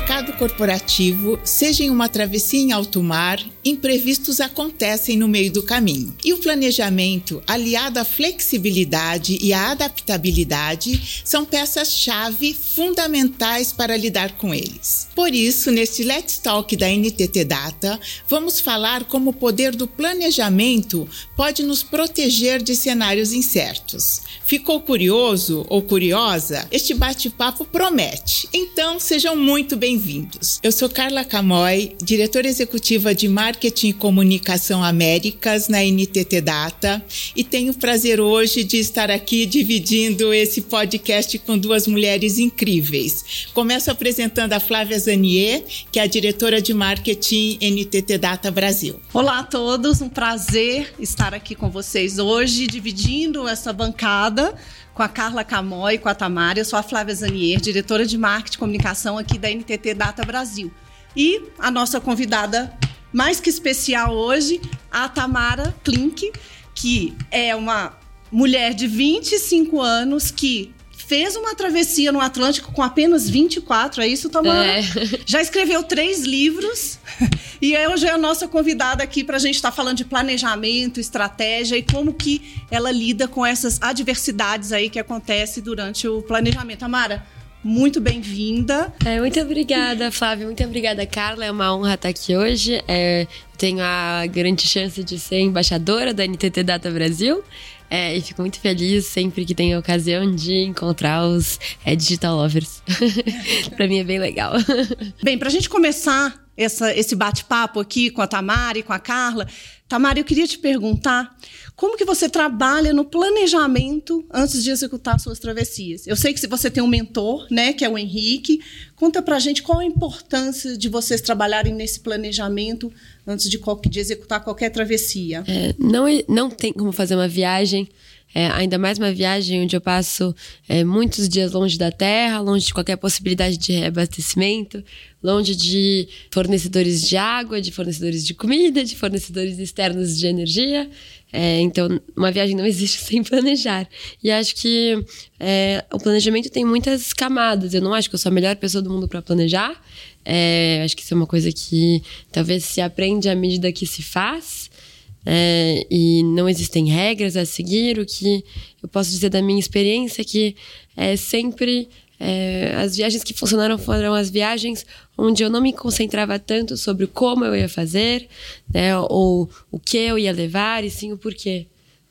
mercado corporativo, seja em uma travessia em alto mar, imprevistos acontecem no meio do caminho. E o planejamento, aliado à flexibilidade e à adaptabilidade, são peças-chave fundamentais para lidar com eles. Por isso, neste Let's Talk da NTT Data, vamos falar como o poder do planejamento pode nos proteger de cenários incertos. Ficou curioso ou curiosa? Este bate-papo promete. Então, sejam muito bem-vindos. Eu sou Carla Camoy, diretora executiva de Marketing e Comunicação Américas na NTT Data, e tenho o prazer hoje de estar aqui dividindo esse podcast com duas mulheres incríveis. Começo apresentando a Flávia Zanier, que é a diretora de marketing NTT Data Brasil. Olá a todos, um prazer estar aqui com vocês hoje, dividindo essa bancada com a Carla Camói e com a Tamara. Eu sou a Flávia Zanier, diretora de marketing e comunicação aqui da NTT Data Brasil. E a nossa convidada mais que especial hoje, a Tamara Klink, que é uma mulher de 25 anos que fez uma travessia no Atlântico com apenas 24, é isso, Tamara? É. Já escreveu três livros e hoje é a nossa convidada aqui para a gente estar tá falando de planejamento, estratégia e como que ela lida com essas adversidades aí que acontecem durante o planejamento. Tamara, muito bem-vinda. É, muito obrigada, Flávia. Muito obrigada, Carla. É uma honra estar aqui hoje. É, tenho a grande chance de ser embaixadora da NTT Data Brasil. É, e fico muito feliz sempre que tenho a ocasião de encontrar os é, digital lovers. para mim é bem legal. Bem, para a gente começar essa, esse bate-papo aqui com a Tamara e com a Carla, Tamara, eu queria te perguntar como que você trabalha no planejamento antes de executar suas travessias. Eu sei que você tem um mentor, né, que é o Henrique. Conta pra gente qual a importância de vocês trabalharem nesse planejamento antes de, de executar qualquer travessia. É, não, não tem como fazer uma viagem é, ainda mais uma viagem onde eu passo é, muitos dias longe da terra, longe de qualquer possibilidade de reabastecimento, longe de fornecedores de água, de fornecedores de comida, de fornecedores externos de energia. É, então, uma viagem não existe sem planejar. E acho que é, o planejamento tem muitas camadas. Eu não acho que eu sou a melhor pessoa do mundo para planejar. É, acho que isso é uma coisa que talvez se aprende à medida que se faz é, e não existem regras a seguir. O que eu posso dizer da minha experiência é que é sempre é, as viagens que funcionaram foram as viagens onde eu não me concentrava tanto sobre como eu ia fazer, né, ou o que eu ia levar, e sim o porquê.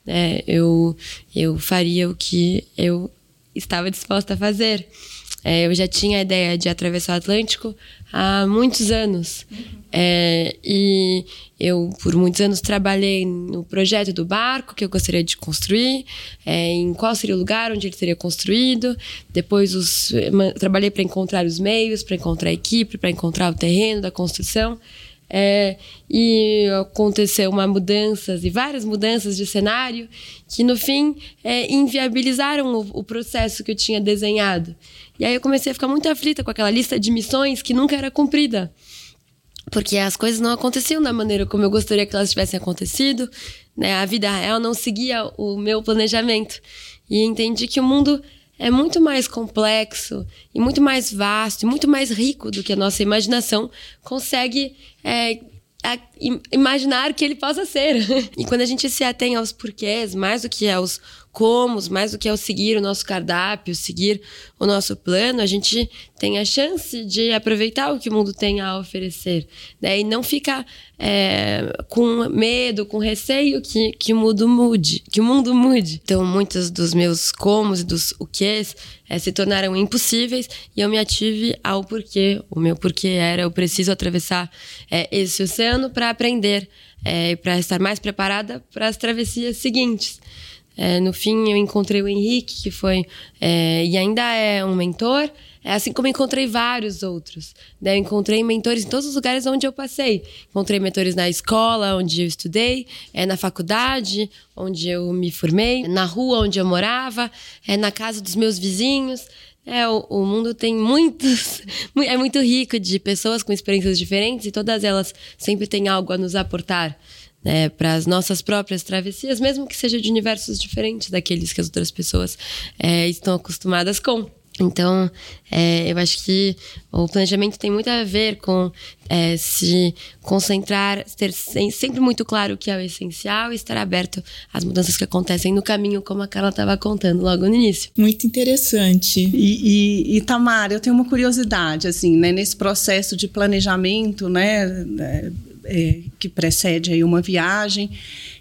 É, eu, eu faria o que eu estava disposta a fazer. É, eu já tinha a ideia de atravessar o Atlântico há muitos anos. É, e eu, por muitos anos, trabalhei no projeto do barco que eu gostaria de construir, é, em qual seria o lugar onde ele seria construído. Depois, os, trabalhei para encontrar os meios, para encontrar a equipe, para encontrar o terreno da construção. É, e aconteceu uma mudanças e várias mudanças de cenário que no fim é, inviabilizaram o, o, processo que eu tinha desenhado. E aí eu comecei a ficar muito aflita com aquela lista de missões que nunca era cumprida. Porque as coisas não aconteciam da maneira como eu gostaria que elas tivessem acontecido. Né? A vida real não seguia o meu planejamento. E entendi que o mundo é muito mais complexo e muito mais vasto e muito mais rico do que a nossa imaginação consegue é, imaginar que ele possa ser. e quando a gente se atém aos porquês, mais do que aos comos, mais do que ao seguir o nosso cardápio, seguir o nosso plano, a gente tem a chance de aproveitar o que o mundo tem a oferecer. Né? E não ficar é, com medo, com receio que, que o mundo mude, que o mundo mude. Então, muitos dos meus comos e dos o quês é, se tornaram impossíveis e eu me ative ao porquê. O meu porquê era eu preciso atravessar é, esse oceano para aprender, é, para estar mais preparada para as travessias seguintes. É, no fim, eu encontrei o Henrique, que foi é, e ainda é um mentor, é assim como encontrei vários outros. Né? Eu encontrei mentores em todos os lugares onde eu passei. Encontrei mentores na escola, onde eu estudei, é, na faculdade, onde eu me formei, na rua onde eu morava, é, na casa dos meus vizinhos. É, o, o, mundo tem muitos. É muito rico de pessoas com experiências diferentes e todas elas sempre têm algo a nos aportar né, para as nossas próprias travessias, mesmo que seja de universos diferentes daqueles que as outras pessoas é, estão acostumadas com. Então, é, eu acho que o planejamento tem muito a ver com é, se concentrar, ter sempre muito claro o que é o essencial e estar aberto às mudanças que acontecem no caminho, como a Carla estava contando logo no início. Muito interessante. E, e, e Tamara, eu tenho uma curiosidade, assim, né, nesse processo de planejamento, né, é, que precede aí uma viagem,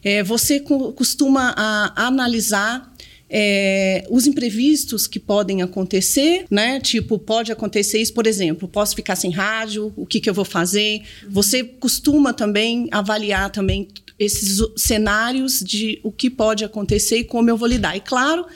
é, você costuma a, analisar é, os imprevistos que podem acontecer, né? Tipo, pode acontecer isso, por exemplo, posso ficar sem rádio, o que, que eu vou fazer? Você costuma também avaliar também esses cenários de o que pode acontecer e como eu vou lidar. E claro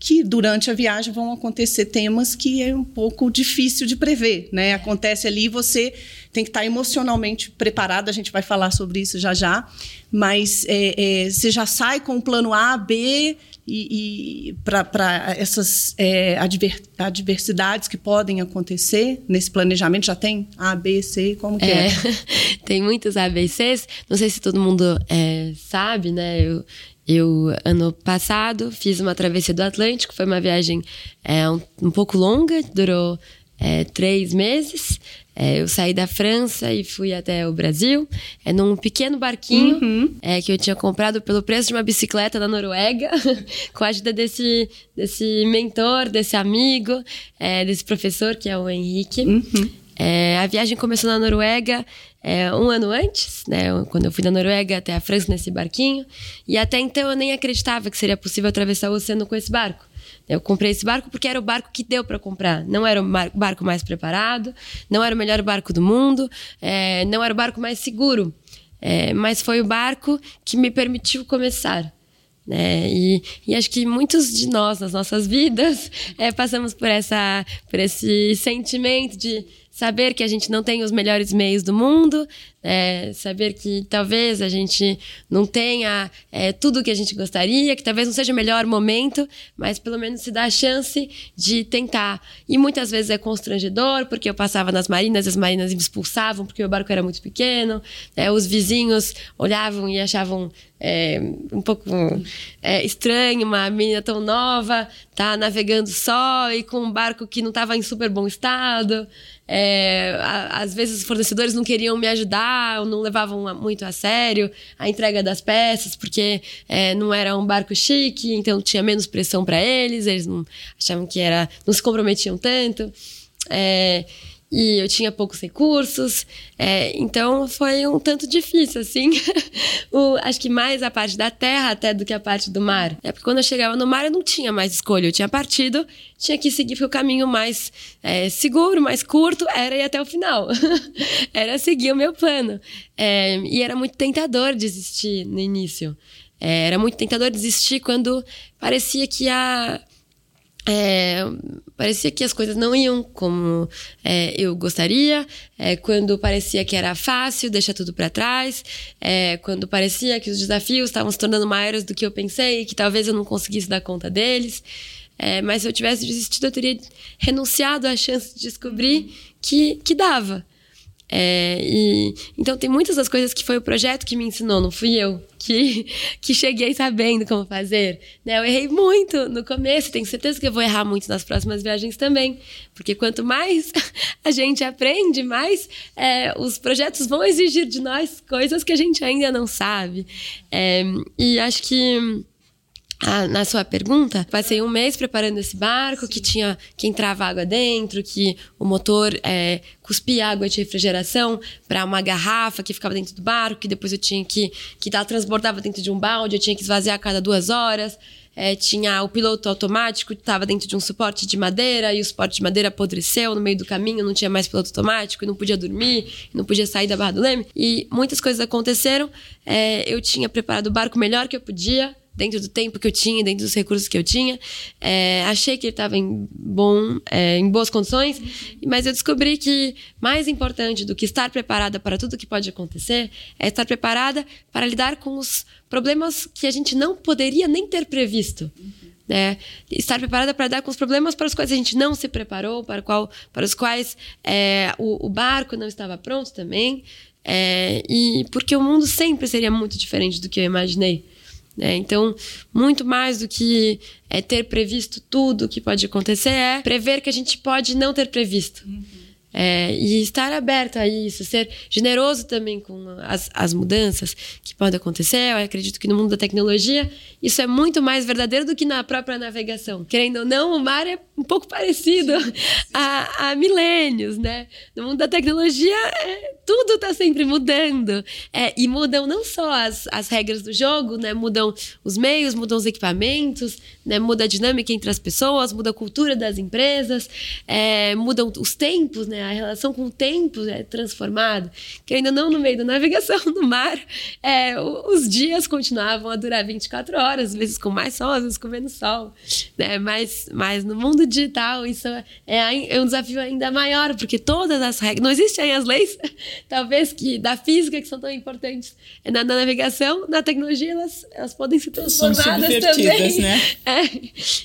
que durante a viagem vão acontecer temas que é um pouco difícil de prever, né? Acontece ali, você tem que estar emocionalmente preparado. A gente vai falar sobre isso já já, mas é, é, você já sai com o plano A, B e, e para essas é, adver, adversidades que podem acontecer nesse planejamento? Já tem A, B, C? Como que é? é? tem muitos A, B e Cs. Não sei se todo mundo é, sabe, né? Eu, eu, ano passado, fiz uma travessia do Atlântico. Foi uma viagem é, um, um pouco longa, durou é, três meses. É, eu saí da França e fui até o Brasil, é, num pequeno barquinho uhum. é, que eu tinha comprado pelo preço de uma bicicleta na Noruega, com a ajuda desse, desse mentor, desse amigo, é, desse professor que é o Henrique. Uhum. É, a viagem começou na Noruega é, um ano antes, né, quando eu fui da Noruega até a França nesse barquinho, e até então eu nem acreditava que seria possível atravessar o oceano com esse barco. Eu comprei esse barco porque era o barco que deu para comprar. Não era o barco mais preparado, não era o melhor barco do mundo, é, não era o barco mais seguro, é, mas foi o barco que me permitiu começar. Né? E, e, acho que muitos de nós, nas nossas vidas, é, passamos por, essa, por esse sentimento de saber que a gente não tem os melhores meios do mundo, é, saber que talvez a gente não tenha é, tudo o que a gente gostaria, que talvez não seja o melhor momento, mas pelo menos se dá a chance de tentar. E muitas vezes é constrangedor, porque eu passava nas marinas, as marinas me expulsavam porque o barco era muito pequeno, é, os vizinhos olhavam e achavam é, um pouco é, estranho, uma menina tão nova, tá navegando só e com um barco que não estava em super bom estado. É, a, às vezes os fornecedores não queriam me ajudar, ou não levavam muito a sério a entrega das peças, porque é, não era um barco chique, então tinha menos pressão para eles, eles não achavam que era, não se comprometiam tanto. É, e eu tinha poucos recursos, é, então foi um tanto difícil, assim. o, acho que mais a parte da terra até do que a parte do mar. É porque quando eu chegava no mar eu não tinha mais escolha, eu tinha partido, tinha que seguir o caminho mais é, seguro, mais curto, era ir até o final. era seguir o meu plano. É, e era muito tentador desistir no início. É, era muito tentador desistir quando parecia que a é, parecia que as coisas não iam como é, eu gostaria, é, quando parecia que era fácil, deixar tudo para trás, é, quando parecia que os desafios estavam se tornando maiores do que eu pensei, que talvez eu não conseguisse dar conta deles. É, mas se eu tivesse desistido, eu teria renunciado à chance de descobrir que, que dava. É, e, então tem muitas das coisas que foi o projeto que me ensinou, não fui eu que, que cheguei sabendo como fazer. Né? Eu errei muito no começo, tenho certeza que eu vou errar muito nas próximas viagens também. Porque quanto mais a gente aprende, mais é, os projetos vão exigir de nós coisas que a gente ainda não sabe. É, e acho que ah, na sua pergunta, passei um mês preparando esse barco que tinha que entrava água dentro, que o motor é, cuspia água de refrigeração para uma garrafa que ficava dentro do barco, que depois eu tinha que que ela transbordava dentro de um balde, eu tinha que esvaziar a cada duas horas. É, tinha o piloto automático, estava dentro de um suporte de madeira e o suporte de madeira apodreceu no meio do caminho, não tinha mais piloto automático, e não podia dormir, não podia sair da Barra do Leme. E muitas coisas aconteceram. É, eu tinha preparado o barco melhor que eu podia, dentro do tempo que eu tinha, dentro dos recursos que eu tinha. É, achei que ele estava em bom, é, em boas condições, mas eu descobri que mais importante do que estar preparada para tudo que pode acontecer é estar preparada para lidar com os problemas que a gente não poderia nem ter previsto. Né? Estar preparada para lidar com os problemas para os quais a gente não se preparou, para, qual, para os quais é, o, o barco não estava pronto também. É, e porque o mundo sempre seria muito diferente do que eu imaginei. Né? Então, muito mais do que é ter previsto tudo o que pode acontecer, é prever que a gente pode não ter previsto. Uhum. É, e estar aberto a isso, ser generoso também com as, as mudanças que podem acontecer. Eu acredito que no mundo da tecnologia isso é muito mais verdadeiro do que na própria navegação. Querendo ou não, o mar é um pouco parecido a, a milênios, né? No mundo da tecnologia, é, tudo está sempre mudando. É, e mudam não só as, as regras do jogo, né? Mudam os meios, mudam os equipamentos, né? muda a dinâmica entre as pessoas, muda a cultura das empresas, é, mudam os tempos, né? A relação com o tempo é transformada. Querendo ou não, no meio da navegação no mar, é, os dias continuavam a durar 24 horas horas, às vezes com mais sol, às vezes com menos sol. Né? Mas, mas no mundo digital isso é, é um desafio ainda maior, porque todas as regras. Não existem as leis, talvez, que da física que são tão importantes na, na navegação, na tecnologia, elas, elas podem ser transformadas também. Né? É.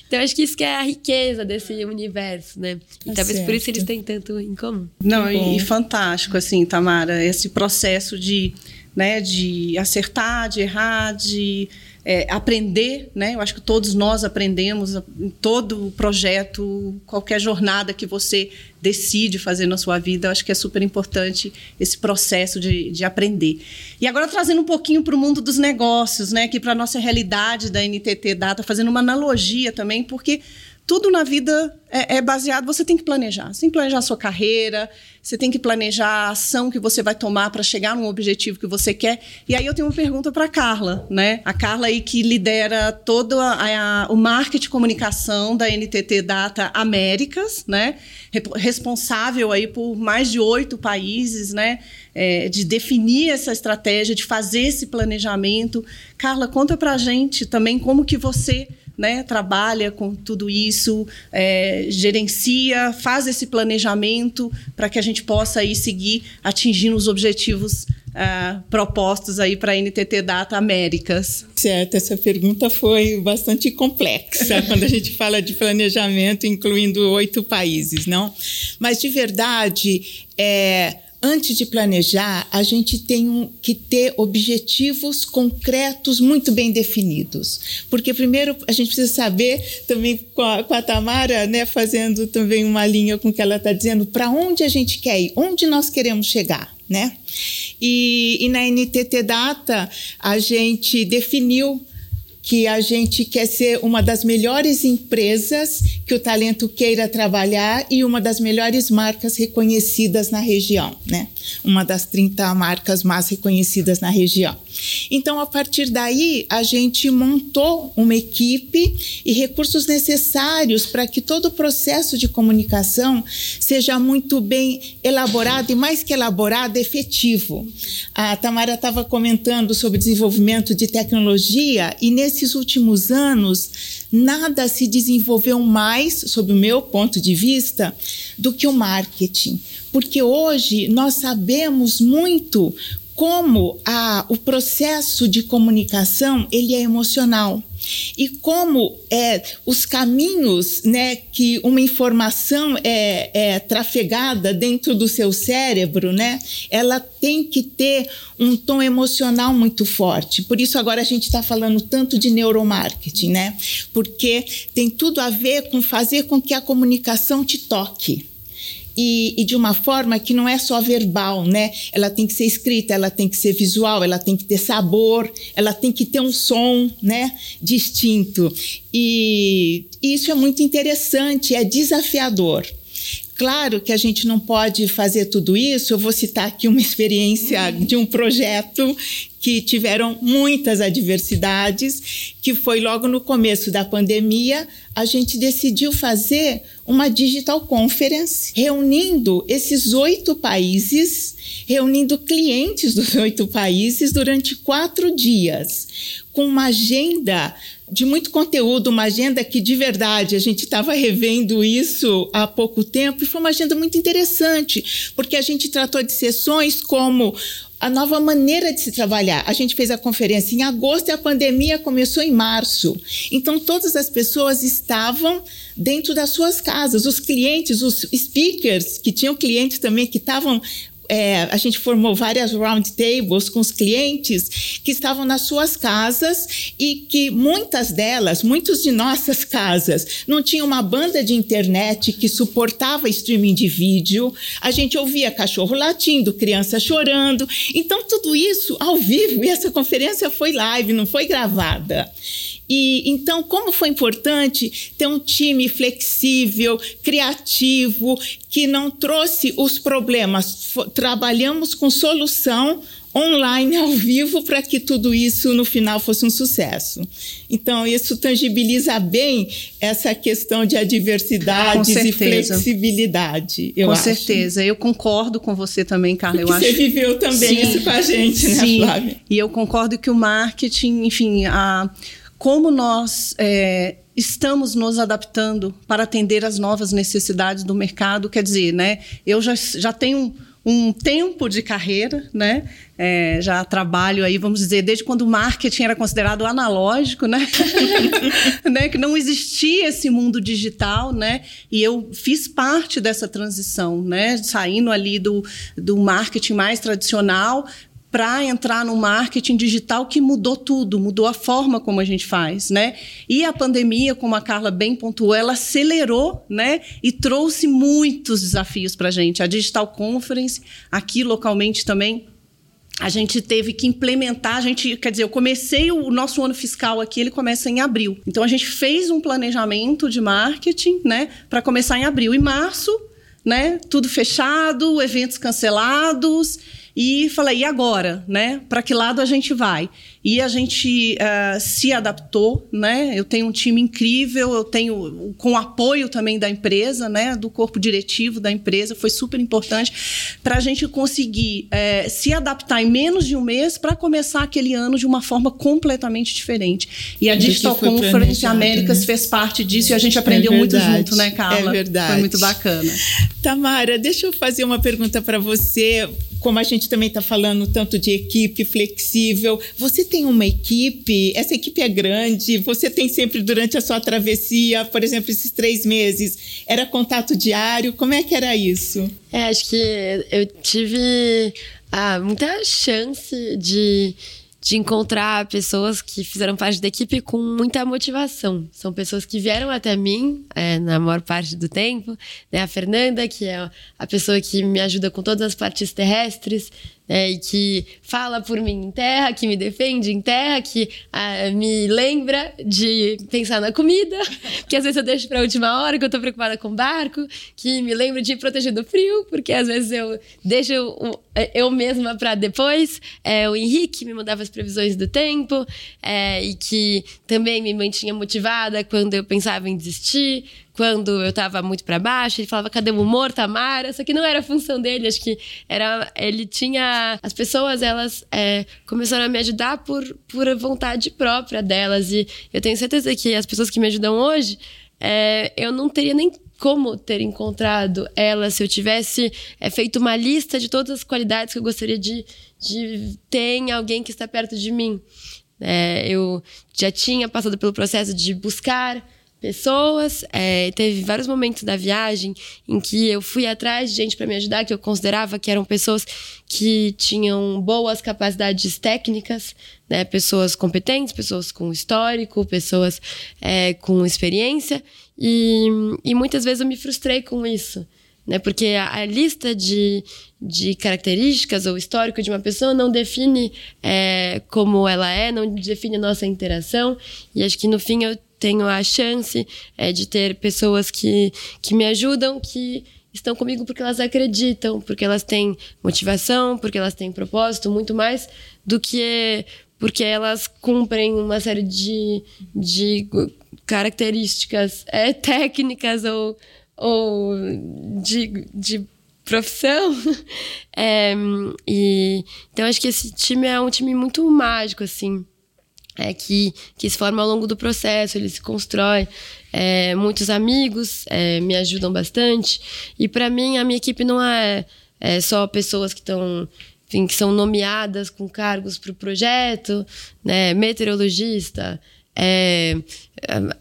Então, acho que isso que é a riqueza desse universo, né? E tá talvez certo. por isso eles têm tanto em comum. Não, e, e fantástico, assim, Tamara, esse processo de, né, de acertar, de errar, de é, aprender, né? Eu acho que todos nós aprendemos em todo projeto, qualquer jornada que você decide fazer na sua vida, eu acho que é super importante esse processo de, de aprender. E agora trazendo um pouquinho para o mundo dos negócios, né? Aqui para a nossa realidade da NTT Data, fazendo uma analogia também, porque tudo na vida é, é, baseado, você tem que planejar. Você tem que planejar a sua carreira, você tem que planejar a ação que você vai tomar para chegar num objetivo que você quer. E aí eu tenho uma pergunta para Carla, né? A Carla aí que lidera todo a, a, o marketing e comunicação da NTT Data Américas, né? Responsável aí por mais de oito países, né? É, de definir essa estratégia, de fazer esse planejamento. Carla, conta para a gente também como que você né, trabalha com tudo isso, é, gerencia, faz esse planejamento para que a gente possa aí seguir atingindo os objetivos uh, propostos aí para a NTT Data Américas? Certo, essa pergunta foi bastante complexa quando a gente fala de planejamento, incluindo oito países, não? Mas de verdade, é antes de planejar, a gente tem um, que ter objetivos concretos muito bem definidos. Porque, primeiro, a gente precisa saber, também com a, com a Tamara, né, fazendo também uma linha com o que ela está dizendo, para onde a gente quer ir, onde nós queremos chegar. Né? E, e na NTT Data, a gente definiu que a gente quer ser uma das melhores empresas que o talento queira trabalhar e uma das melhores marcas reconhecidas na região, né? Uma das 30 marcas mais reconhecidas na região. Então, a partir daí, a gente montou uma equipe e recursos necessários para que todo o processo de comunicação seja muito bem elaborado e, mais que elaborado, efetivo. A Tamara estava comentando sobre desenvolvimento de tecnologia e, nesses últimos anos, nada se desenvolveu mais, sob o meu ponto de vista, do que o marketing. Porque hoje nós sabemos muito como a, o processo de comunicação ele é emocional e como é, os caminhos né, que uma informação é, é trafegada dentro do seu cérebro, né, ela tem que ter um tom emocional muito forte. Por isso agora a gente está falando tanto de neuromarketing, né, porque tem tudo a ver com fazer com que a comunicação te toque e, e, de uma forma que não é só verbal, né? Ela tem que ser escrita, ela tem que ser visual, ela tem que ter sabor, ela tem que ter um som, né? Distinto. E isso é muito interessante, é desafiador. Claro que a gente não pode fazer tudo isso. Eu vou citar aqui uma experiência de um projeto que tiveram muitas adversidades, que foi logo no começo da pandemia, a gente decidiu fazer uma digital conference, reunindo esses oito países, reunindo clientes dos oito países durante quatro dias, com uma agenda de muito conteúdo, uma agenda que de verdade a gente estava revendo isso há pouco tempo e foi uma agenda muito interessante, porque a gente tratou de sessões como a nova maneira de se trabalhar. A gente fez a conferência em agosto e a pandemia começou em março. Então, todas as pessoas estavam dentro das suas casas. Os clientes, os speakers, que tinham clientes também que estavam é, a gente formou várias round tables com os clientes que estavam nas suas casas e que muitas delas, muitos de nossas casas, não tinham uma banda de internet que suportava streaming de vídeo. A gente ouvia cachorro latindo, criança chorando. Então, tudo isso ao vivo, e essa conferência foi live, não foi gravada. E então, como foi importante ter um time flexível, criativo, que não trouxe os problemas. Trabalhamos com solução online ao vivo para que tudo isso no final fosse um sucesso. Então, isso tangibiliza bem essa questão de adversidades e flexibilidade. Eu com acho. certeza. Eu concordo com você também, Carla. Eu você viveu também Sim. isso com a gente, né, Sim. Flávia? E eu concordo que o marketing, enfim, a como nós é, estamos nos adaptando para atender as novas necessidades do mercado. Quer dizer, né, eu já, já tenho um tempo de carreira, né? É, já trabalho aí, vamos dizer, desde quando o marketing era considerado analógico, né? né? Que não existia esse mundo digital, né? E eu fiz parte dessa transição, né? Saindo ali do, do marketing mais tradicional para entrar no marketing digital que mudou tudo, mudou a forma como a gente faz, né? E a pandemia, como a Carla bem pontuou, ela acelerou, né? E trouxe muitos desafios para a gente. A Digital Conference, aqui localmente também, a gente teve que implementar, a gente, quer dizer, eu comecei o nosso ano fiscal aqui, ele começa em abril. Então a gente fez um planejamento de marketing, né, para começar em abril. Em março, né, tudo fechado, eventos cancelados e falei, e agora, né? Para que lado a gente vai? E a gente uh, se adaptou, né? Eu tenho um time incrível, eu tenho com o apoio também da empresa, né? Do corpo diretivo da empresa, foi super importante para a gente conseguir uh, se adaptar em menos de um mês para começar aquele ano de uma forma completamente diferente. E a Digital Conference Américas né? fez parte disso e a gente aprendeu é muito junto, né, Carla? É verdade. Foi muito bacana. Tamara, deixa eu fazer uma pergunta para você como a gente também está falando tanto de equipe flexível, você tem uma equipe, essa equipe é grande, você tem sempre durante a sua travessia, por exemplo, esses três meses, era contato diário, como é que era isso? É, acho que eu tive ah, muita chance de de encontrar pessoas que fizeram parte da equipe com muita motivação. São pessoas que vieram até mim é, na maior parte do tempo. Né? A Fernanda, que é a pessoa que me ajuda com todas as partes terrestres, é, e que fala por mim em terra, que me defende em terra, que ah, me lembra de pensar na comida, que às vezes eu deixo para a última hora, que eu estou preocupada com o barco, que me lembra de proteger do frio, porque às vezes eu deixo eu, eu mesma para depois. É, o Henrique me mandava as previsões do tempo é, e que também me mantinha motivada quando eu pensava em desistir quando eu tava muito para baixo, ele falava, cadê o humor, Tamara? Só que não era a função dele, acho que era. Ele tinha. As pessoas, elas é, começaram a me ajudar por, por vontade própria delas. E eu tenho certeza que as pessoas que me ajudam hoje, é, eu não teria nem como ter encontrado elas se eu tivesse é, feito uma lista de todas as qualidades que eu gostaria de, de ter em alguém que está perto de mim. É, eu já tinha passado pelo processo de buscar pessoas. É, teve vários momentos da viagem em que eu fui atrás de gente para me ajudar, que eu considerava que eram pessoas que tinham boas capacidades técnicas, né? pessoas competentes, pessoas com histórico, pessoas é, com experiência. E, e muitas vezes eu me frustrei com isso. Né? Porque a, a, lista de, de características ou histórico de uma pessoa não define é, como ela é, não define a nossa interação. E acho que no fim eu tenho a chance é, de ter pessoas que, que me ajudam, que estão comigo porque elas acreditam, porque elas têm motivação, porque elas têm propósito, muito mais do que porque elas cumprem uma série de, de características é, técnicas ou, ou de, de profissão. É, e, então, acho que esse time é um time muito mágico, assim é, que, que se forma ao longo do processo, ele se constrói. É, muitos amigos é, me ajudam bastante. E para mim, a minha equipe não é, é só pessoas que estão. Que são nomeadas com cargos para o projeto, né? meteorologista, é,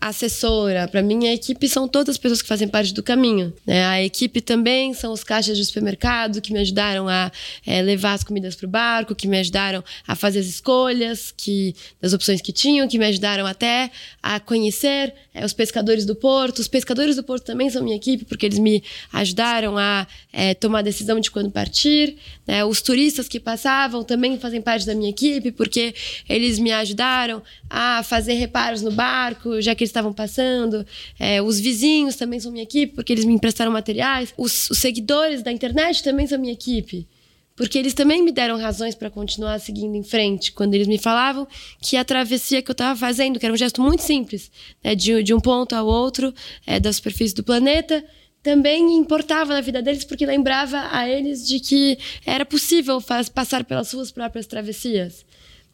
assessora, para mim a equipe são todas as pessoas que fazem parte do caminho. Né? A equipe também são os caixas de supermercado que me ajudaram a é, levar as comidas para o barco, que me ajudaram a fazer as escolhas que, das opções que tinham, que me ajudaram até a conhecer é, os pescadores do porto. Os pescadores do porto também são minha equipe, porque eles me ajudaram a é, tomar a decisão de quando partir. Né? Os turistas que passavam também fazem parte da minha equipe, porque eles me ajudaram a fazer reparos no barco, já que eles estavam passando. É, os vizinhos também são minha equipe, porque eles me emprestaram materiais. Os, os seguidores da internet também são minha equipe. Porque eles também me deram razões para continuar seguindo em frente. Quando eles me falavam que a travessia que eu estava fazendo, que era um gesto muito simples, né, de, de um ponto ao outro é, da superfície do planeta, também importava na vida deles, porque lembrava a eles de que era possível faz, passar pelas suas próprias travessias.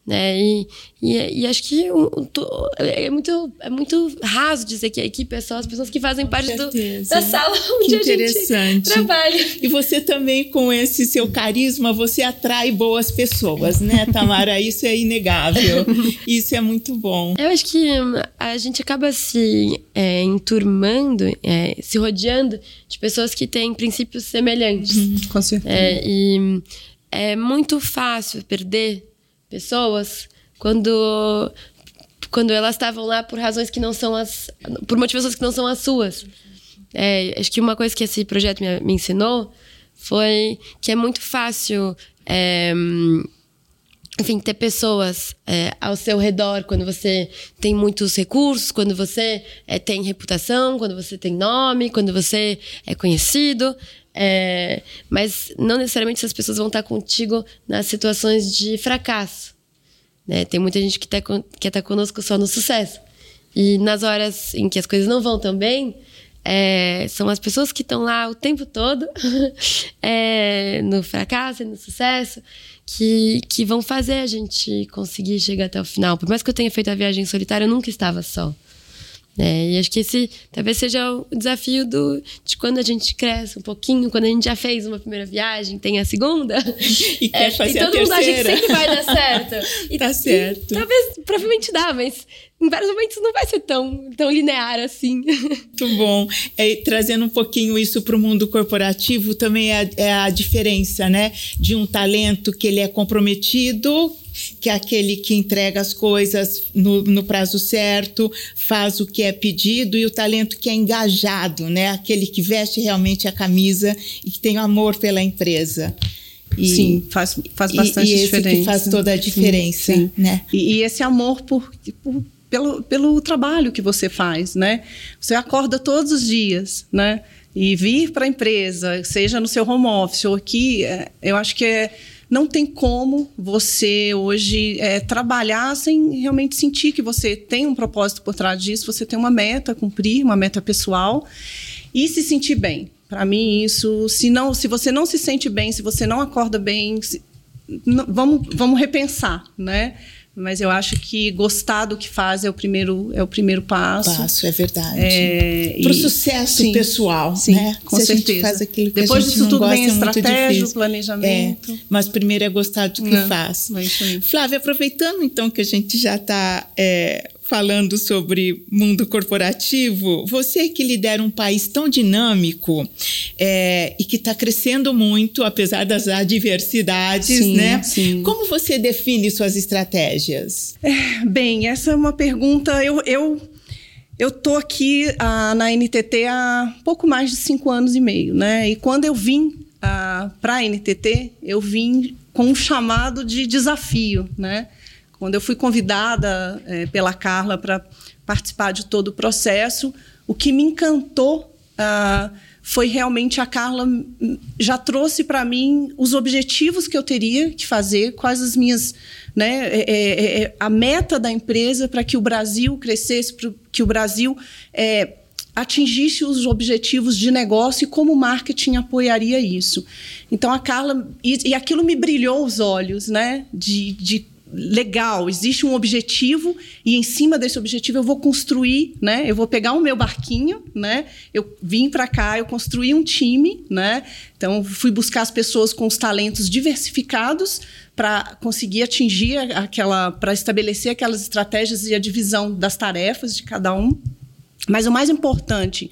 Né? E, e, e, acho que é muito, é muito raso dizer que a equipe é só as pessoas que fazem parte do, da sala onde a gente trabalha. E você também, com esse seu carisma, você atrai boas pessoas, né, Tamara? Isso é inegável. Isso é muito bom. Eu acho que a gente acaba se é, enturmando, é, se rodeando de pessoas que têm princípios semelhantes. Uhum, com certeza. É, e é muito fácil perder pessoas quando quando elas estavam lá por razões que não são as por motivações que não são as suas é, acho que uma coisa que esse projeto me, me ensinou foi que é muito fácil é, enfim, ter pessoas é, ao seu redor quando você tem muitos recursos, quando você é, tem reputação, quando você tem nome, quando você é conhecido. É, mas não necessariamente essas pessoas vão estar contigo nas situações de fracasso. Né? Tem muita gente que tá, quer estar conosco só no sucesso. E nas horas em que as coisas não vão tão bem, é, são as pessoas que estão lá o tempo todo, é, no fracasso e no sucesso, que, que vão fazer a gente conseguir chegar até o final. Por mais que eu tenha feito a viagem solitária, eu nunca estava só. É, e acho que esse talvez seja o desafio do, de quando a gente cresce um pouquinho, quando a gente já fez uma primeira viagem, tem a segunda. E quer é, fazer todo a mundo acha que sempre vai dar certo. E, tá certo. E, talvez, provavelmente dá, mas em vários momentos não vai ser tão, tão linear assim. Muito bom. É, trazendo um pouquinho isso para o mundo corporativo, também é, é a diferença, né? De um talento que ele é comprometido que é aquele que entrega as coisas no, no, prazo certo, faz o que é pedido, e o talento que é engajado, né? Aquele que veste realmente a camisa e que tem amor pela empresa. E, sim, faz, faz bastante e, e diferença. Que faz toda a diferença, sim, sim. né? E, e, esse amor por, por, pelo, pelo trabalho que você faz, né? Você acorda todos os dias, né? E vir para a empresa, seja no seu home office ou aqui, é, eu acho que é não tem como você hoje é, trabalhar sem realmente sentir que você tem um propósito por trás disso, você tem uma meta a cumprir, uma meta pessoal e se sentir bem. Para mim, isso, se não, se você não se sente bem, se você não acorda bem, se, não, vamos, vamos repensar, né? Mas eu acho que gostar do que faz é o primeiro é o primeiro passo. Passo, é verdade. É, Para o sucesso sim, pessoal, sim, né? Com Se certeza. faz aquilo que Depois disso tudo vem é estratégia, planejamento. É, mas primeiro é gostar do que não, faz. Flávia, aproveitando então que a gente já está é, falando sobre mundo corporativo, você que lidera um país tão dinâmico é, e que está crescendo muito, apesar das adversidades, sim, né? Sim. Como você define suas estratégias? É, bem, essa é uma pergunta. Eu, eu eu tô aqui ah, na NTT há pouco mais de cinco anos e meio, né? E quando eu vim ah, para a NTT, eu vim com um chamado de desafio, né? Quando eu fui convidada é, pela Carla para participar de todo o processo, o que me encantou ah, foi realmente a Carla já trouxe para mim os objetivos que eu teria que fazer, quais as minhas, né, é, é, é a meta da empresa para que o Brasil crescesse, para que o Brasil é, atingisse os objetivos de negócio e como o marketing apoiaria isso. Então a Carla e, e aquilo me brilhou os olhos, né, de, de legal, existe um objetivo e em cima desse objetivo eu vou construir, né? Eu vou pegar o meu barquinho, né? Eu vim para cá, eu construí um time, né? Então fui buscar as pessoas com os talentos diversificados para conseguir atingir aquela, para estabelecer aquelas estratégias e a divisão das tarefas de cada um. Mas o mais importante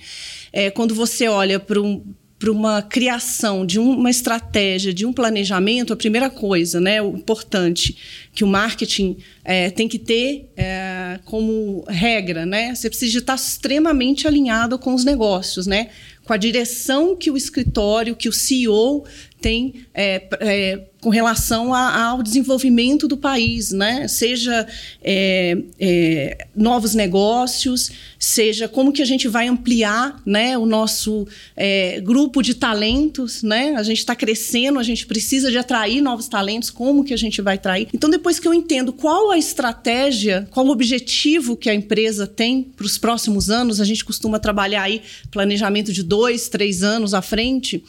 é quando você olha para um, para uma criação de uma estratégia, de um planejamento, a primeira coisa, né, o importante que o marketing é, tem que ter é, como regra, né, você precisa estar extremamente alinhado com os negócios, né, com a direção que o escritório, que o CEO tem é, é, com relação a, ao desenvolvimento do país, né? Seja é, é, novos negócios, seja como que a gente vai ampliar, né, o nosso é, grupo de talentos, né? A gente está crescendo, a gente precisa de atrair novos talentos. Como que a gente vai atrair? Então, depois que eu entendo qual a estratégia, qual o objetivo que a empresa tem para os próximos anos, a gente costuma trabalhar aí planejamento de dois, três anos à frente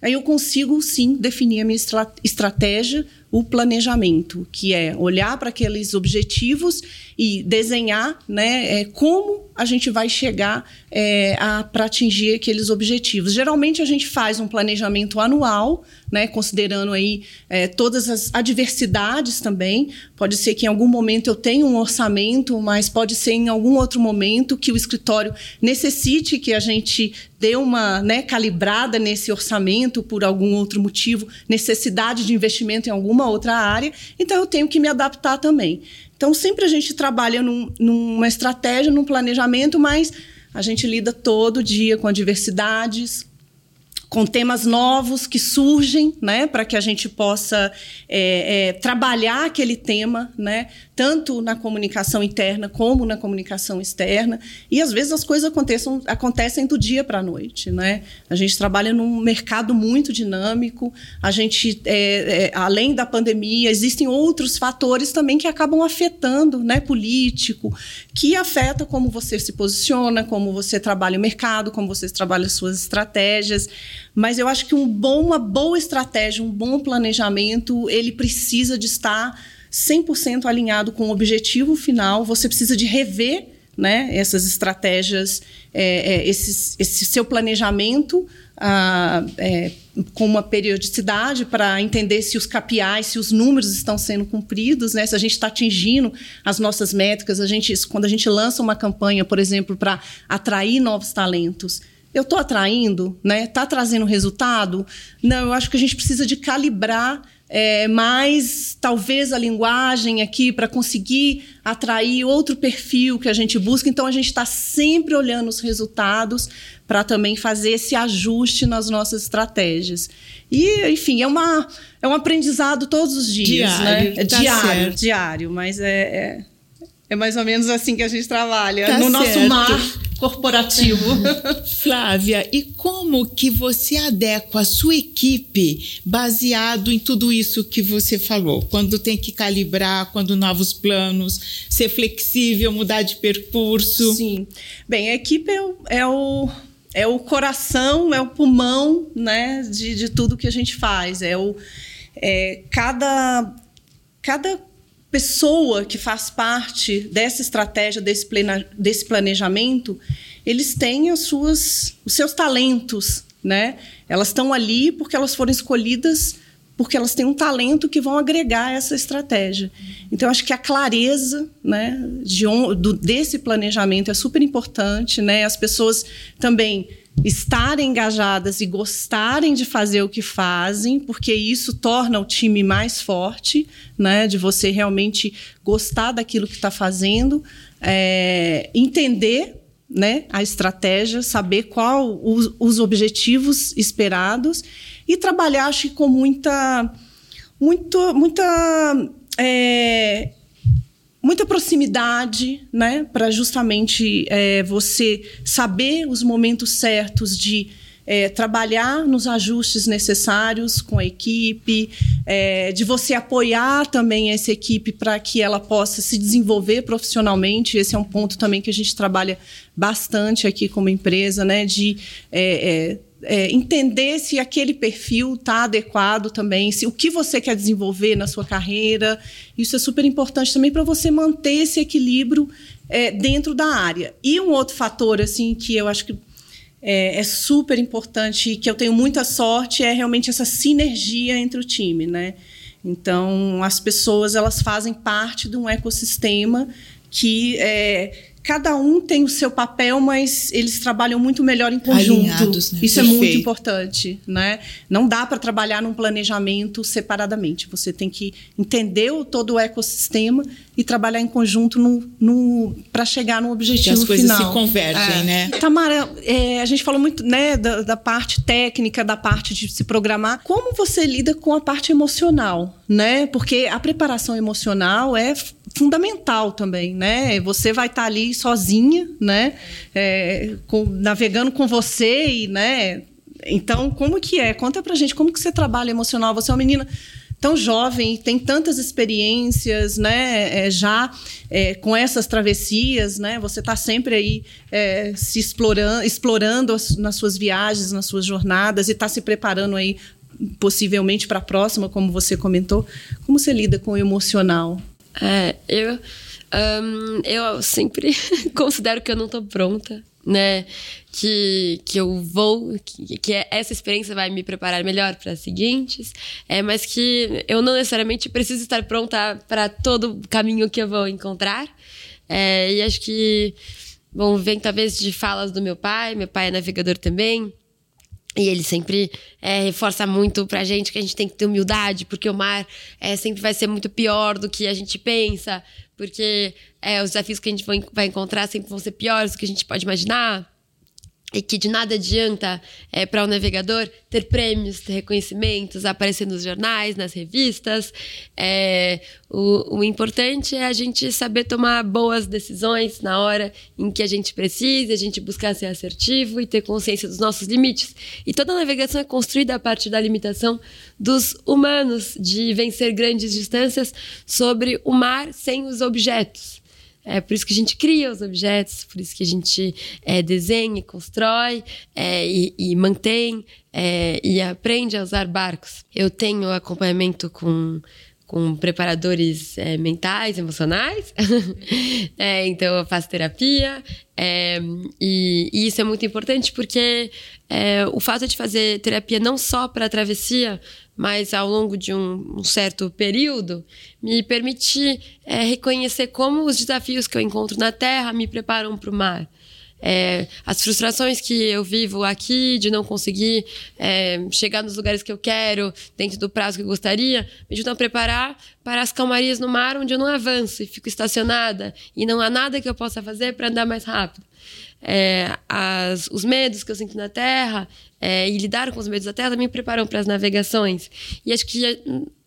Aí eu consigo sim definir a minha estratégia, o planejamento, que é olhar para aqueles objetivos e desenhar né, é, como a gente vai chegar é, para atingir aqueles objetivos. Geralmente a gente faz um planejamento anual, né, considerando aí é, todas as adversidades também. Pode ser que em algum momento eu tenha um orçamento, mas pode ser em algum outro momento que o escritório necessite que a gente dê uma né, calibrada nesse orçamento por algum outro motivo, necessidade de investimento em alguma outra área. Então eu tenho que me adaptar também. Então, sempre a gente trabalha num, numa estratégia, num planejamento, mas a gente lida todo dia com adversidades, com temas novos que surgem, né, para que a gente possa é, é, trabalhar aquele tema, né, tanto na comunicação interna como na comunicação externa. E às vezes as coisas acontecem, acontecem do dia para a noite, né? A gente trabalha num mercado muito dinâmico. A gente, é, é, além da pandemia, existem outros fatores também que acabam afetando, né, político, que afeta como você se posiciona, como você trabalha o mercado, como você trabalha suas estratégias. Mas eu acho que um bom, uma boa estratégia, um bom planejamento, ele precisa de estar 100% alinhado com o objetivo final. Você precisa de rever né, essas estratégias, é, é, esse, esse seu planejamento ah, é, com uma periodicidade para entender se os KPIs, se os números estão sendo cumpridos, né, se a gente está atingindo as nossas métricas. A gente, quando a gente lança uma campanha, por exemplo, para atrair novos talentos, eu estou atraindo, né? Está trazendo resultado? Não, eu acho que a gente precisa de calibrar é, mais, talvez, a linguagem aqui para conseguir atrair outro perfil que a gente busca. Então, a gente está sempre olhando os resultados para também fazer esse ajuste nas nossas estratégias. E, enfim, é, uma, é um aprendizado todos os dias, diário, né? É tá diário, certo. diário, mas é, é, é, mais ou menos assim que a gente trabalha Tá no nosso certo. mar corporativo. Flávia, e como que você adequa a sua equipe baseado em tudo isso que você falou? Quando tem que calibrar, quando novos planos, ser flexível, mudar de percurso. Sim. Bem, a equipe é o, é o, é o coração, é o pulmão né, de, de tudo que a gente faz. É o, é, cada, cada pessoa que faz parte dessa estratégia, desse, plena, desse planejamento, eles têm as suas, os seus talentos, né? Elas estão ali porque elas foram escolhidas porque elas têm um talento que vão agregar essa estratégia. Então, acho que a clareza né, de do, desse planejamento é super importante. Né? As pessoas também estarem engajadas e gostarem de fazer o que fazem, porque isso torna o time mais forte, né? De você realmente gostar daquilo que está fazendo, é, entender né, a estratégia, saber qual os, os objetivos esperados e trabalhar, acho que com muita, muito, muita é, muita proximidade, né, para justamente é, você saber os momentos certos de é, trabalhar nos ajustes necessários com a equipe, é, de você apoiar também essa equipe para que ela possa se desenvolver profissionalmente. Esse é um ponto também que a gente trabalha bastante aqui como empresa, né, de é, entender se aquele perfil está adequado também, se o que você quer desenvolver na sua carreira. Isso é super importante também para você manter esse equilíbrio é, dentro da área. E um outro fator assim que eu acho que é, é, super importante e que eu tenho muita sorte é realmente essa sinergia entre o time, né? Então as pessoas elas fazem parte de um ecossistema que é, cada um tem o seu papel, mas eles trabalham muito melhor em conjunto. Alinhados, né? Isso Perfeito. é muito importante, né? Não dá para trabalhar num planejamento separadamente. Você tem que entender o, todo o ecossistema e trabalhar em conjunto no, no para chegar no objetivo final. as coisas final. se convergem, é. né? Tamara, é, a gente falou muito né, da, da parte técnica, da parte de se programar. Como você lida com a parte emocional, né? Porque a preparação emocional é fundamental também, né? Você vai estar tá ali sozinha, né? É, com, navegando com você e, né? Então, como que é? Conta pra gente como que você trabalha emocional. Você é uma menina tão jovem, tem tantas experiências, né? É, já é, com essas travessias, né? Você está sempre aí é, se explorando, explorando as, nas suas viagens, nas suas jornadas e está se preparando aí possivelmente para a próxima, como você comentou. Como você lida com o emocional? É, eu, um, eu sempre considero que eu não estou pronta, né? Que, que eu vou, que, que essa experiência vai me preparar melhor para as seguintes, é, mas que eu não necessariamente preciso estar pronta para todo o caminho que eu vou encontrar. É, e acho que, bom, vem talvez de falas do meu pai, meu pai é navegador também. E ele sempre é, reforça muito pra gente que a gente tem que ter humildade, porque o mar é, sempre vai ser muito pior do que a gente pensa, porque é, os desafios que a gente vai encontrar sempre vão ser piores do que a gente pode imaginar e que de nada adianta é, para o um navegador ter prêmios, ter reconhecimentos, aparecer nos jornais, nas revistas. É, o, o, importante é a gente saber tomar boas decisões na hora em que a gente precisa, a gente buscar ser assertivo e ter consciência dos nossos limites. E toda navegação é construída a partir da limitação dos humanos de vencer grandes distâncias sobre o mar sem os objetos. É por isso que a gente cria os objetos, por isso que a gente é, desenha, constrói é, e, e, mantém é, e aprende a usar barcos. Eu tenho acompanhamento com com preparadores é, mentais, emocionais. é, então, eu faço terapia. É, e, e, isso é muito importante porque é, o fato de fazer terapia não só para a travessia, mas ao longo de um, um certo período, me permite é, reconhecer como os desafios que eu encontro na Terra me preparam para o mar. É, as frustrações que eu vivo aqui de não conseguir é, chegar nos lugares que eu quero dentro do prazo que eu gostaria me ajudam a preparar para as calmarias no mar onde eu não avanço e fico estacionada e não há nada que eu possa fazer para andar mais rápido. É, as, os medos que eu sinto na terra é, e lidar com os medos da terra me preparam para as navegações. E acho que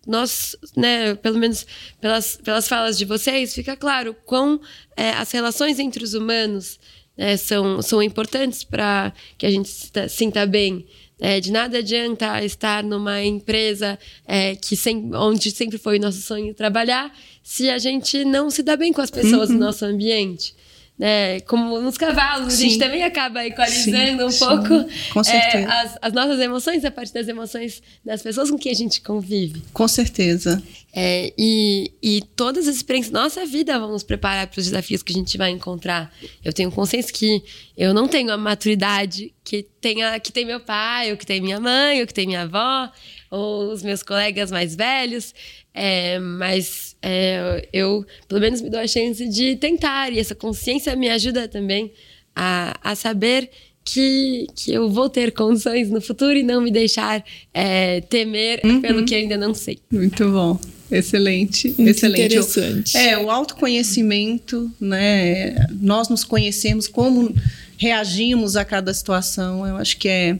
nós, né, pelo menos pelas, pelas falas de vocês, fica claro quão é, as relações entre os humanos né, são, são importantes para que a gente se sinta bem. É, de nada adianta estar numa empresa é, que sem, onde sempre foi o nosso sonho trabalhar se a gente não se dá bem com as pessoas uhum. no nosso ambiente né, como nos cavalos, sim. a gente também acaba equalizando sim, um pouco é, as, as, nossas emoções a partir das emoções das pessoas com quem a gente convive. Com certeza. É, e, e todas as experiências da nossa vida vão nos preparar para os desafios que a gente vai encontrar. Eu tenho consciência que eu não tenho a maturidade que, tenha, que tem meu pai, ou que tem minha mãe, ou que tem minha avó, ou os meus colegas mais velhos. É, mas é, eu, pelo menos, me dou a chance de tentar, e essa consciência me ajuda também a, a saber que, que eu vou ter condições no futuro e não me deixar é, temer uhum. pelo que ainda não sei. Muito bom. Excelente, Muito excelente. Interessante. É, o autoconhecimento, né? Nós nos conhecemos, como reagimos a cada situação, eu acho que é,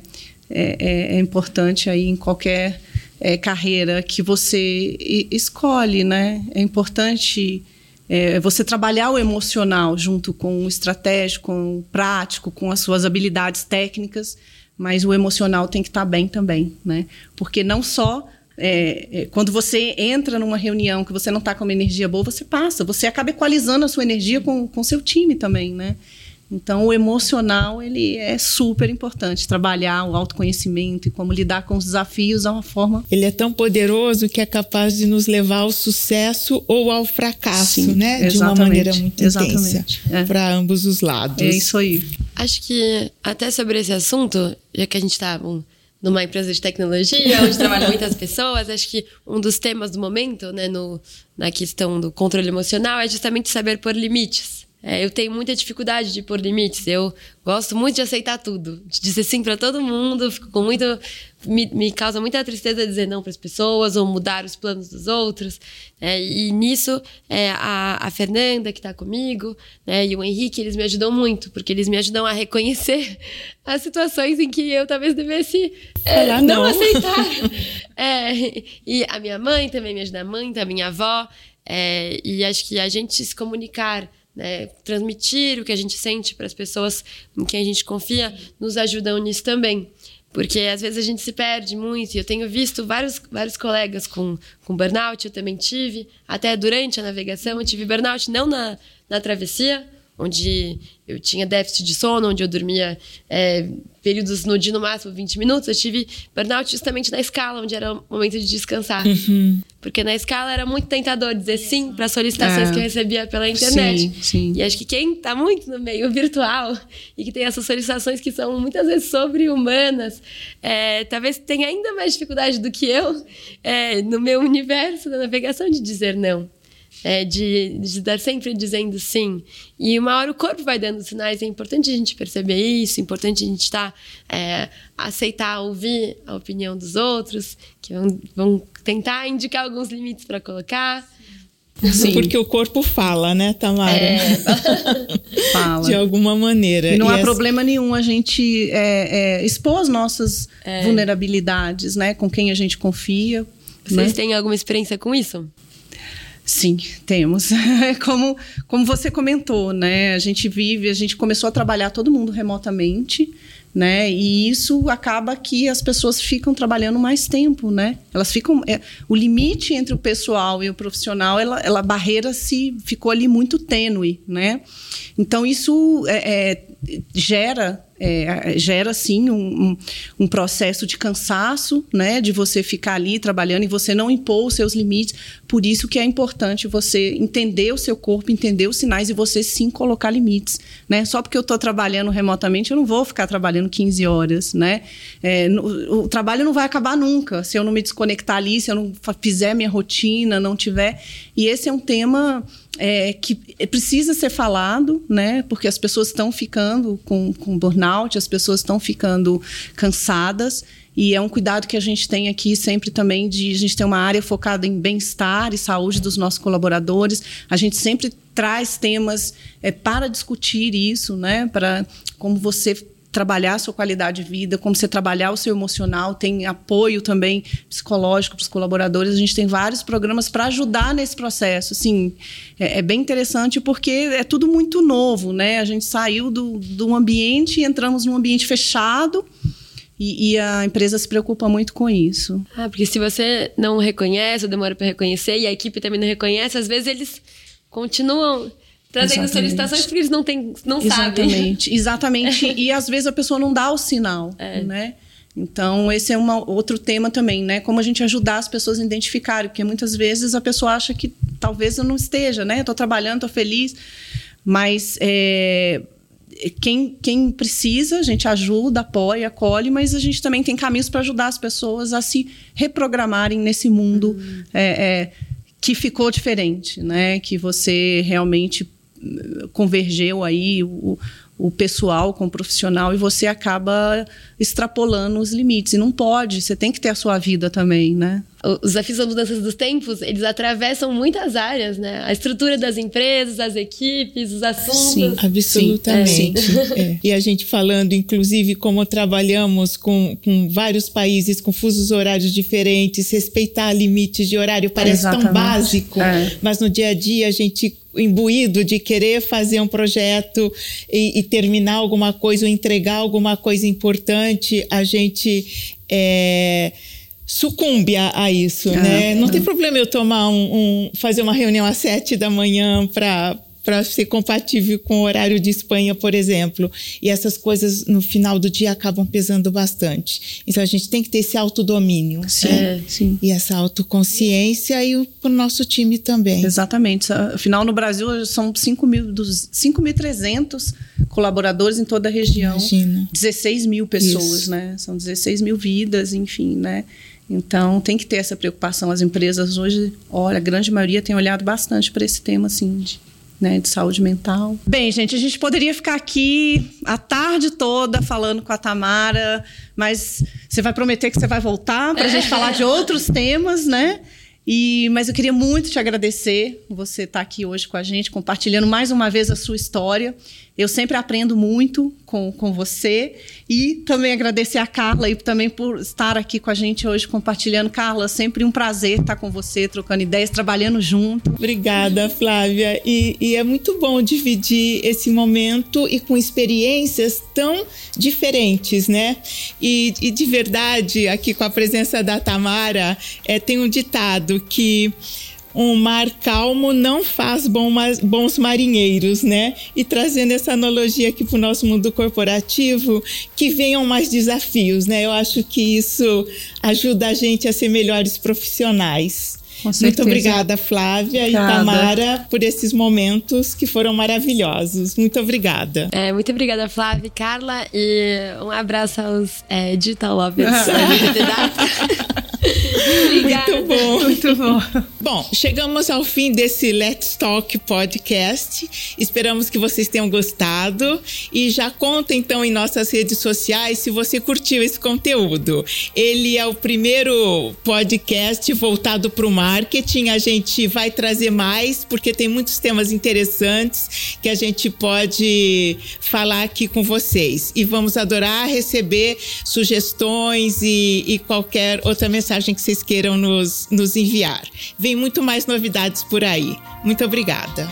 é, é, é importante aí em qualquer é, carreira que você escolhe, né? É importante é, você trabalhar o emocional junto com o estratégico, com o prático, com as suas habilidades técnicas, mas o emocional tem que estar bem também, né? Porque não só é, é, quando você entra numa reunião que você não está com uma energia boa, você passa, você acaba equalizando a sua energia com o seu time também, né? Então, o emocional ele é super importante. Trabalhar o autoconhecimento e como lidar com os desafios é uma forma. Ele é tão poderoso que é capaz de nos levar ao sucesso ou ao fracasso, Sim, né? De uma maneira muito intensa é. para ambos os lados. É isso aí. Acho que até sobre esse assunto, já que a gente está um, numa empresa de tecnologia, onde trabalham muitas pessoas, acho que um dos temas do momento, né, no, na questão do controle emocional, é justamente saber pôr limites. É, eu tenho muita dificuldade de pôr limites. Eu gosto muito de aceitar tudo, de dizer sim para todo mundo. Fico com muito, me, me causa muita tristeza dizer não para as pessoas ou mudar os planos dos outros. É, e nisso, é, a, a Fernanda que está comigo, né, e o Henrique, eles me ajudam muito, porque eles me ajudam a reconhecer as situações em que eu talvez devesse é, não, não, aceitar. É, e a minha mãe também me ajuda muito, a minha avó. É, e acho que a gente se comunicar né, transmitir o que a gente sente para as pessoas em quem a gente confia, nos ajudam nisso também. Porque às vezes a gente se perde muito, e eu tenho visto vários, vários colegas com, com burnout, eu também tive, até durante a navegação eu tive burnout, não na, na travessia, onde eu tinha déficit de sono, onde eu dormia é, períodos no dia no máximo 20 minutos. Eu tive burnout justamente na escala, onde era o momento de descansar. Uhum. Porque na escala era muito tentador dizer sim para solicitações é. que eu recebia pela internet. Sim, sim. E acho que quem está muito no meio virtual e que tem essas solicitações que são muitas vezes sobre-humanas, é, talvez tenha ainda mais dificuldade do que eu é, no meu universo da navegação de dizer não é, de, de estar sempre dizendo sim. E uma hora o corpo vai dando sinais, é importante a gente perceber isso, é importante a gente estar, tá, é, aceitar, ouvir a opinião dos outros, que vão, vão tentar indicar alguns limites para colocar. Sim. Porque o corpo fala, né, Tamara? É, fala. De alguma maneira. E não e há essa... problema nenhum a gente é, é, expor as nossas é. vulnerabilidades, né? Com quem a gente confia. Vocês né? têm alguma experiência com isso? Sim, temos. como, como você comentou, né? A gente vive, a gente começou a trabalhar todo mundo remotamente, né? E isso acaba que as pessoas ficam trabalhando mais tempo, né? Elas ficam, é, o limite entre o pessoal e o profissional, ela, ela a barreira se ficou ali muito tênue, né? Então isso é, é, gera é, gera sim um, um, um, processo de cansaço, né, de você ficar ali trabalhando e você não impor os seus limites. Por isso que é importante você entender o seu corpo, entender os sinais e você sim colocar limites, né? Só porque eu estou trabalhando remotamente, eu não vou ficar trabalhando 15 horas, né? É, o, o trabalho não vai acabar nunca se eu não me desconectar ali, se eu não fizer minha rotina, não tiver. E esse é um tema é, que precisa ser falado, né? Porque as pessoas estão ficando com, com burnout, as pessoas estão ficando cansadas. E é um cuidado que a gente tem aqui sempre também de a gente ter uma área focada em bem-estar e saúde dos nossos colaboradores. A gente sempre traz temas é, para discutir isso, né? Para como você trabalhar a sua qualidade de vida, como você trabalhar o seu emocional, tem apoio também psicológico para os colaboradores. A gente tem vários programas para ajudar nesse processo. Assim, é, é, bem interessante porque é tudo muito novo, né? A gente saiu do, do ambiente e entramos num ambiente fechado. E, e, a empresa se preocupa muito com isso. Ah, porque se você não reconhece, ou demora para reconhecer, e a equipe também não reconhece, às vezes eles continuam trazendo Exatamente. solicitações porque eles não, têm, não Exatamente. sabem. Exatamente. e às vezes a pessoa não dá o sinal, é. né? Então, esse é um outro tema também, né? Como a gente ajudar as pessoas a identificarem, porque muitas vezes a pessoa acha que talvez eu não esteja, né? Estou trabalhando, estou feliz, mas é, quem, quem precisa, a gente ajuda, apoia, acolhe, mas a gente também tem caminhos para ajudar as pessoas a se reprogramarem nesse mundo uhum. é, é, que ficou diferente, né? Que você realmente convergeu aí o, o pessoal com o profissional e você acaba extrapolando os limites. E não pode, você tem que ter a sua vida também, né? Os desafios das mudanças dos tempos, eles atravessam muitas áreas, né? A estrutura das empresas, as equipes, os assuntos. Sim, absolutamente. Sim, é. É. E a gente falando, inclusive, como trabalhamos com, com vários países com fusos horários diferentes, respeitar limites de horário parece Exatamente. tão básico, é. mas no dia a dia a gente imbuído de querer fazer um projeto e, e, terminar alguma coisa ou entregar alguma coisa importante, a gente é, sucumbe a, isso, é, né? Não é. tem problema eu tomar um, um, fazer uma reunião às sete da manhã para para ser compatível com o horário de Espanha, por exemplo. E essas coisas no final do dia acabam pesando bastante. Então a gente tem que ter esse autodomínio. Sim, é, sim. E essa autoconsciência e o, o nosso time também. Exatamente. Afinal, no Brasil são 5.300 colaboradores em toda a região. Imagina. 16 mil pessoas, Isso. né? São 16 mil vidas, enfim, né? Então, tem que ter essa preocupação. As empresas hoje, olha, a grande maioria tem olhado bastante para esse tema, assim, de, né, de saúde mental. Bem, gente, a gente poderia ficar aqui a tarde toda falando com a Tamara, mas você vai prometer que você vai voltar para a gente falar de outros temas, né? E, mas eu queria muito te agradecer você estar aqui hoje com a gente, compartilhando mais uma vez a sua história. Eu sempre aprendo muito com, com você e também agradecer a Carla e também por estar aqui com a gente hoje compartilhando. Carla, sempre um prazer estar com você, trocando ideias, trabalhando junto. Obrigada, Flávia. E, e é muito bom dividir esse momento e com experiências tão diferentes, né? E, e de verdade, aqui com a presença da Tamara, é, tem um ditado que um mar calmo não faz bons marinheiros, né? E trazendo essa analogia aqui para o nosso mundo corporativo, que venham mais desafios, né? Eu acho que isso ajuda a gente a ser melhores profissionais. Muito obrigada, Flávia obrigada. e Tamara, por esses momentos que foram maravilhosos. Muito obrigada. É, muito obrigada, Flávia e Carla. E um abraço aos é, Digital Lovers. Muito bom. Muito bom. Bom, chegamos ao fim desse Let's Talk podcast. Esperamos que vocês tenham gostado e já conta então em nossas redes sociais se você curtiu esse conteúdo. Ele é o primeiro podcast voltado para o marketing. A gente vai trazer mais porque tem muitos temas interessantes que a gente pode falar aqui com vocês. E vamos adorar receber sugestões e, e qualquer outra mensagem que vocês queiram nos, nos enviar. Vem muito mais novidades por aí. Muito obrigada.